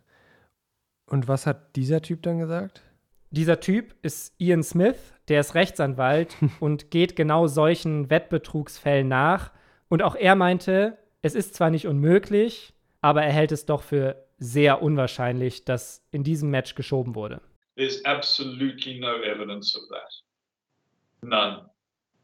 Und was hat dieser Typ dann gesagt? Dieser Typ ist Ian Smith, der ist Rechtsanwalt und geht genau solchen Wettbetrugsfällen nach. Und auch er meinte, es ist zwar nicht unmöglich, aber er hält es doch für sehr unwahrscheinlich, dass in diesem Match geschoben wurde. There's absolutely no evidence of that. None.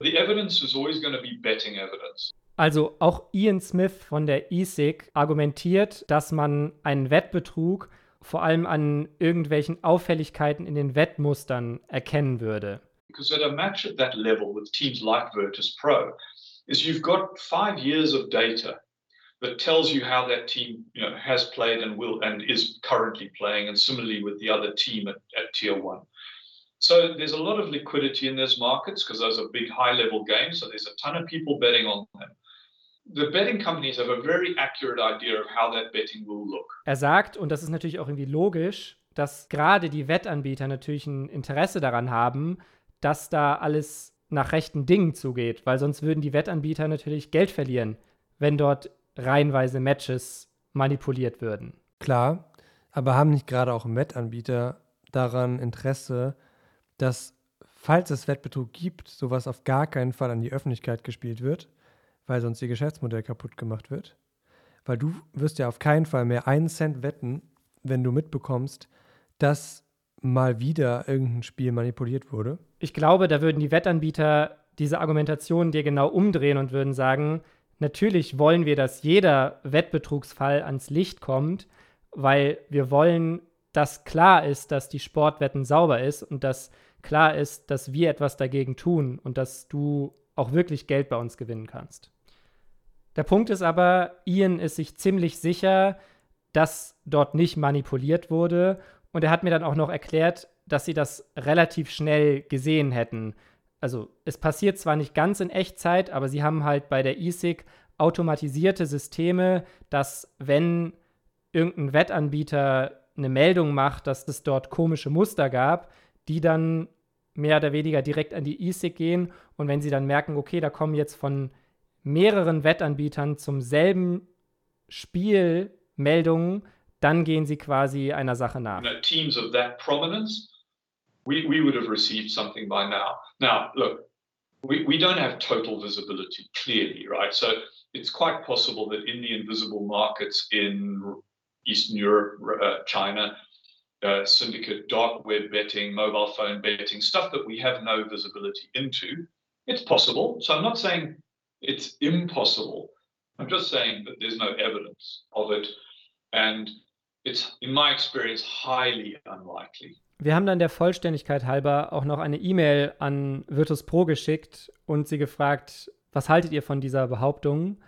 The evidence is always going to be betting evidence. Also auch Ian Smith von der ESIG argumentiert, dass man einen Wettbetrug vor allem an irgendwelchen Auffälligkeiten in den Wettmustern erkennen würde. Because at a match at that level with teams like Virtus Pro, is you've got five years of data that tells you how that team you know, has played and will and is currently playing, and similarly with the other team at, at tier one. So there's a lot of liquidity in those markets because those are big high level games. So there's a ton of people betting on them. The betting companies have a very accurate idea of how that betting will look. Er sagt, und das ist natürlich auch irgendwie logisch, dass gerade die Wettanbieter natürlich ein Interesse daran haben, dass da alles nach rechten Dingen zugeht, weil sonst würden die Wettanbieter natürlich Geld verlieren, wenn dort reihenweise Matches manipuliert würden. Klar, aber haben nicht gerade auch Wettanbieter daran Interesse, dass, falls es Wettbetrug gibt, sowas auf gar keinen Fall an die Öffentlichkeit gespielt wird, weil sonst ihr Geschäftsmodell kaputt gemacht wird? Weil du wirst ja auf keinen Fall mehr einen Cent wetten, wenn du mitbekommst, dass mal wieder irgendein Spiel manipuliert wurde. Ich glaube, da würden die Wettanbieter diese Argumentation dir genau umdrehen und würden sagen, natürlich wollen wir, dass jeder Wettbetrugsfall ans Licht kommt, weil wir wollen, dass klar ist, dass die Sportwetten sauber ist und dass klar ist, dass wir etwas dagegen tun und dass du auch wirklich Geld bei uns gewinnen kannst. Der Punkt ist aber, Ian ist sich ziemlich sicher, dass dort nicht manipuliert wurde. Und er hat mir dann auch noch erklärt, dass sie das relativ schnell gesehen hätten also es passiert zwar nicht ganz in Echtzeit, aber sie haben halt bei der ESIG automatisierte Systeme, dass wenn irgendein Wettanbieter eine Meldung macht, dass es dort komische Muster gab, die dann mehr oder weniger direkt an die ESIG gehen und wenn sie dann merken, okay, da kommen jetzt von mehreren Wettanbietern zum selben Spiel Meldungen, dann gehen sie quasi einer Sache nach. Teams of that prominence we, we would have received something by now. Now, look, we, we don't have total visibility, clearly, right? So it's quite possible that in the invisible markets in Eastern Europe, uh, China, uh, syndicate, dark web betting, mobile phone betting, stuff that we have no visibility into, it's possible. So I'm not saying it's impossible. I'm just saying that there's no evidence of it. And it's, in my experience, highly unlikely. Wir haben dann der Vollständigkeit halber auch noch eine E-Mail an Virtus Pro geschickt und sie gefragt, was haltet ihr von dieser Behauptung?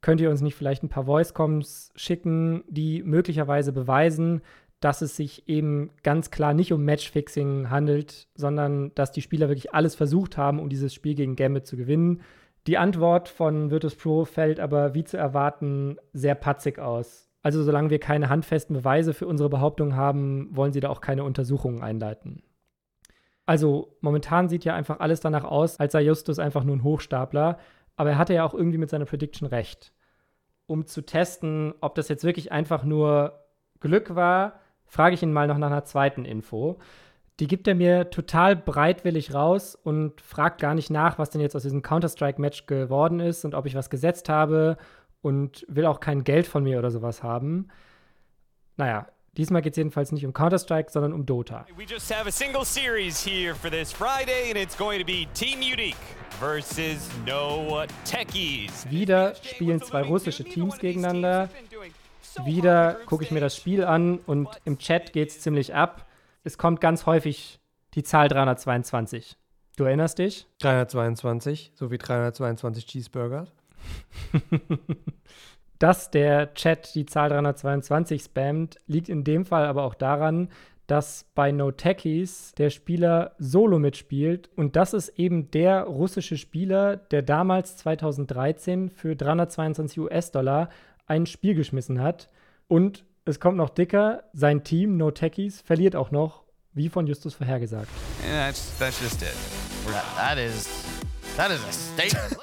Könnt ihr uns nicht vielleicht ein paar Voice-Coms schicken, die möglicherweise beweisen, dass es sich eben ganz klar nicht um Matchfixing handelt, sondern dass die Spieler wirklich alles versucht haben, um dieses Spiel gegen Gambit zu gewinnen. Die Antwort von Virtus Pro fällt aber wie zu erwarten sehr patzig aus. Also solange wir keine handfesten Beweise für unsere Behauptung haben, wollen sie da auch keine Untersuchungen einleiten. Also momentan sieht ja einfach alles danach aus, als sei Justus einfach nur ein Hochstapler, aber er hatte ja auch irgendwie mit seiner Prediction recht. Um zu testen, ob das jetzt wirklich einfach nur Glück war, frage ich ihn mal noch nach einer zweiten Info. Die gibt er mir total breitwillig raus und fragt gar nicht nach, was denn jetzt aus diesem Counter-Strike-Match geworden ist und ob ich was gesetzt habe und will auch kein Geld von mir oder sowas haben. Naja, diesmal geht es jedenfalls nicht um Counter-Strike, sondern um Dota. We just have a single series here for this Friday and it's going to be Team Unique versus No Techies. Wieder spielen zwei russische Teams gegeneinander. Wieder gucke ich mir das Spiel an und im Chat geht es ziemlich ab. Es kommt ganz häufig die Zahl 322. Du erinnerst dich? 322, so wie 322 Cheeseburger. dass der Chat die Zahl 322 spammt, liegt in dem Fall aber auch daran, dass bei No Techies der Spieler solo mitspielt und das ist eben der russische Spieler, der damals 2013 für 322 US-Dollar ein Spiel geschmissen hat. Und es kommt noch dicker, sein Team No Techies verliert auch noch, wie von Justus vorhergesagt. Yeah, that's, that's just it. That, that is, that is a statement.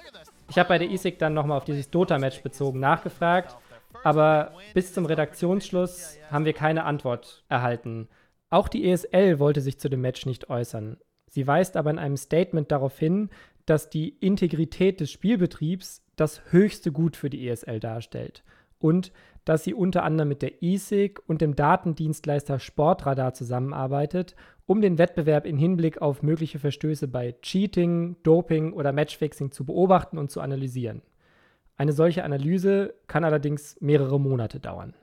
Ich habe bei der ISIG dann nochmal auf dieses Dota-Match bezogen nachgefragt, aber bis zum Redaktionsschluss haben wir keine Antwort erhalten. Auch die ESL wollte sich zu dem Match nicht äußern. Sie weist aber in einem Statement darauf hin, dass die Integrität des Spielbetriebs das höchste Gut für die ESL darstellt und dass sie unter anderem mit der ESIG und dem Datendienstleister Sportradar zusammenarbeitet, um den Wettbewerb in Hinblick auf mögliche Verstöße bei Cheating, Doping oder Matchfixing zu beobachten und zu analysieren. Eine solche Analyse kann allerdings mehrere Monate dauern.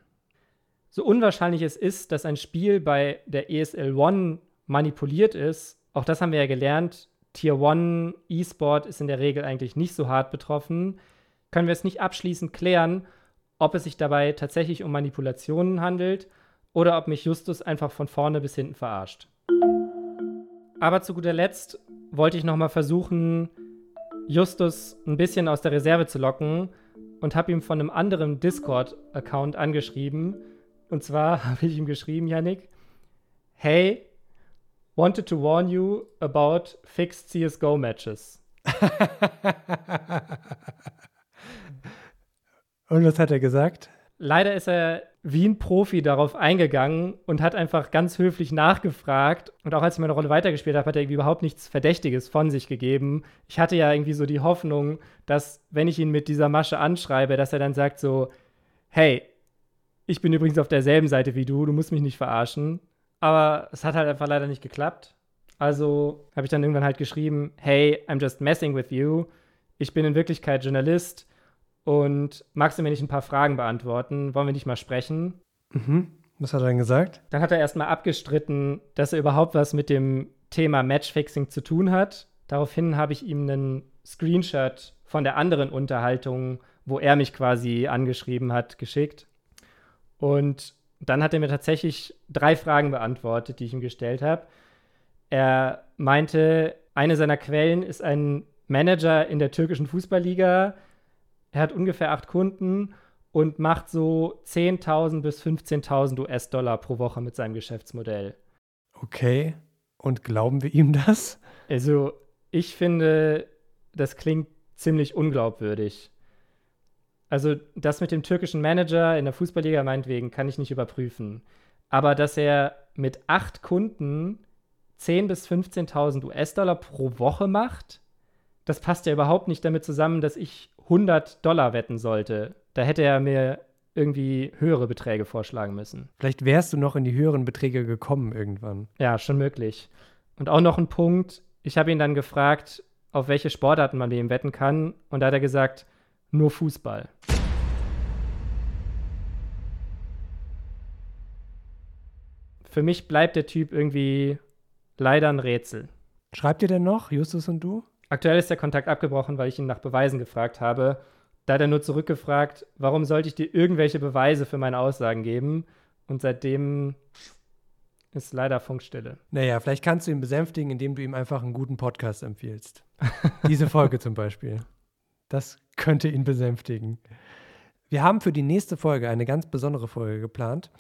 So unwahrscheinlich es ist, dass ein Spiel bei der ESL One manipuliert ist, auch das haben wir ja gelernt, Tier One E-Sport ist in der Regel eigentlich nicht so hart betroffen, können wir es nicht abschließend klären, ob es sich dabei tatsächlich um Manipulationen handelt oder ob mich Justus einfach von vorne bis hinten verarscht. Aber zu guter Letzt wollte ich nochmal versuchen, Justus ein bisschen aus der Reserve zu locken und habe ihm von einem anderen Discord-Account angeschrieben. Und zwar habe ich ihm geschrieben, Yannick, hey, wanted to warn you about fixed CSGO matches. Und was hat er gesagt? Leider ist er wie ein Profi darauf eingegangen und hat einfach ganz höflich nachgefragt. Und auch als ich meine Rolle weitergespielt habe, hat er irgendwie überhaupt nichts Verdächtiges von sich gegeben. Ich hatte ja irgendwie so die Hoffnung, dass, wenn ich ihn mit dieser Masche anschreibe, dass er dann sagt so, hey, ich bin übrigens auf derselben Seite wie du, du musst mich nicht verarschen. Aber es hat halt einfach leider nicht geklappt. Also habe ich dann irgendwann halt geschrieben, hey, I'm just messing with you. Ich bin in Wirklichkeit Journalist und magst du mir nicht ein paar Fragen beantworten? Wollen wir nicht mal sprechen? Mhm. Was hat er denn gesagt? Dann hat er erstmal abgestritten, dass er überhaupt was mit dem Thema Matchfixing zu tun hat. Daraufhin habe ich ihm einen Screenshot von der anderen Unterhaltung, wo er mich quasi angeschrieben hat, geschickt. Und dann hat er mir tatsächlich drei Fragen beantwortet, die ich ihm gestellt habe. Er meinte, eine seiner Quellen ist ein Manager in der türkischen Fußballliga, er hat ungefähr acht Kunden und macht so 10.000 bis 15.000 US-Dollar pro Woche mit seinem Geschäftsmodell. Okay. Und glauben wir ihm das? Also, ich finde, das klingt ziemlich unglaubwürdig. Also, das mit dem türkischen Manager in der Fußballliga meinetwegen kann ich nicht überprüfen. Aber dass er mit acht Kunden 10.000 bis 15.000 US-Dollar pro Woche macht, das passt ja überhaupt nicht damit zusammen, dass ich 100 Dollar wetten sollte, da hätte er mir irgendwie höhere Beträge vorschlagen müssen. Vielleicht wärst du noch in die höheren Beträge gekommen irgendwann. Ja, schon möglich. Und auch noch ein Punkt, ich habe ihn dann gefragt, auf welche Sportarten man mit ihm wetten kann. Und da hat er gesagt, nur Fußball. Für mich bleibt der Typ irgendwie leider ein Rätsel. Schreibt ihr denn noch, Justus und du? Aktuell ist der Kontakt abgebrochen, weil ich ihn nach Beweisen gefragt habe. Da hat er nur zurückgefragt, warum sollte ich dir irgendwelche Beweise für meine Aussagen geben? Und seitdem ist leider Funkstille. Naja, vielleicht kannst du ihn besänftigen, indem du ihm einfach einen guten Podcast empfiehlst. Diese Folge zum Beispiel. Das könnte ihn besänftigen. Wir haben für die nächste Folge eine ganz besondere Folge geplant.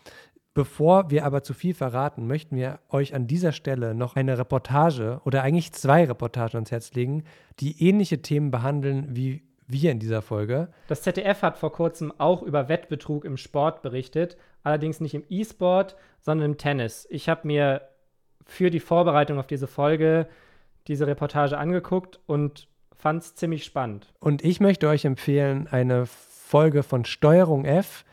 Bevor wir aber zu viel verraten, möchten wir euch an dieser Stelle noch eine Reportage oder eigentlich zwei Reportagen ans Herz legen, die ähnliche Themen behandeln wie wir in dieser Folge. Das ZDF hat vor kurzem auch über Wettbetrug im Sport berichtet, allerdings nicht im E-Sport, sondern im Tennis. Ich habe mir für die Vorbereitung auf diese Folge diese Reportage angeguckt und fand es ziemlich spannend. Und ich möchte euch empfehlen, eine Folge von Steuerung F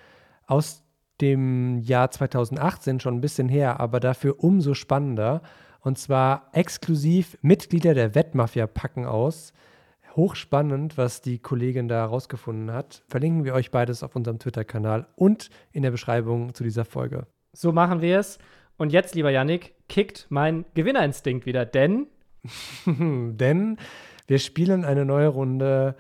aus dem Jahr 2018 schon ein bisschen her, aber dafür umso spannender. Und zwar exklusiv Mitglieder der Wettmafia packen aus. Hochspannend, was die Kollegin da herausgefunden hat. Verlinken wir euch beides auf unserem Twitter-Kanal und in der Beschreibung zu dieser Folge. So machen wir es. Und jetzt, lieber Yannick, kickt mein Gewinnerinstinkt wieder, denn. denn wir spielen eine neue Runde.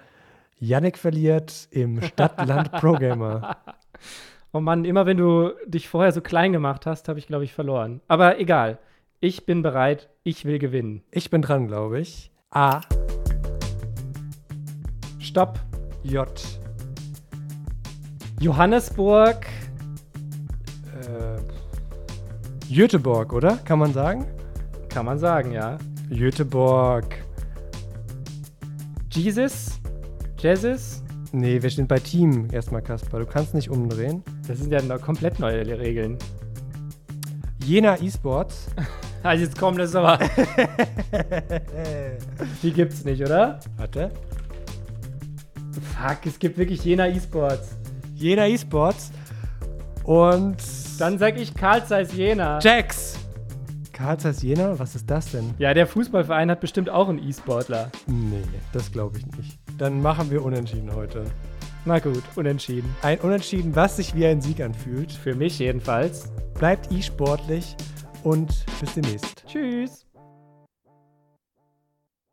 Yannick verliert im Stadtland Pro Gamer. Oh Mann, immer wenn du dich vorher so klein gemacht hast, habe ich, glaube ich, verloren. Aber egal. Ich bin bereit. Ich will gewinnen. Ich bin dran, glaube ich. A. Stopp. J. Johannesburg. Äh, Göteborg, oder? Kann man sagen? Kann man sagen, ja. Göteborg. Jesus? Jesus? Nee, wir sind bei Team erstmal, Kasper. Du kannst nicht umdrehen. Das sind ja noch komplett neue Regeln. Jena Esports. also jetzt kommt das aber. Die gibt's nicht, oder? Warte. Fuck, es gibt wirklich Jena Esports. Jena Esports. Und dann sag ich Karl Zeiss Jena. Jax! Karl Zeiss Jena? Was ist das denn? Ja, der Fußballverein hat bestimmt auch einen E-Sportler. Nee, das glaube ich nicht. Dann machen wir unentschieden heute. Na gut, unentschieden. Ein Unentschieden, was sich wie ein Sieg anfühlt. Für mich jedenfalls. Bleibt e-sportlich und bis demnächst. Tschüss.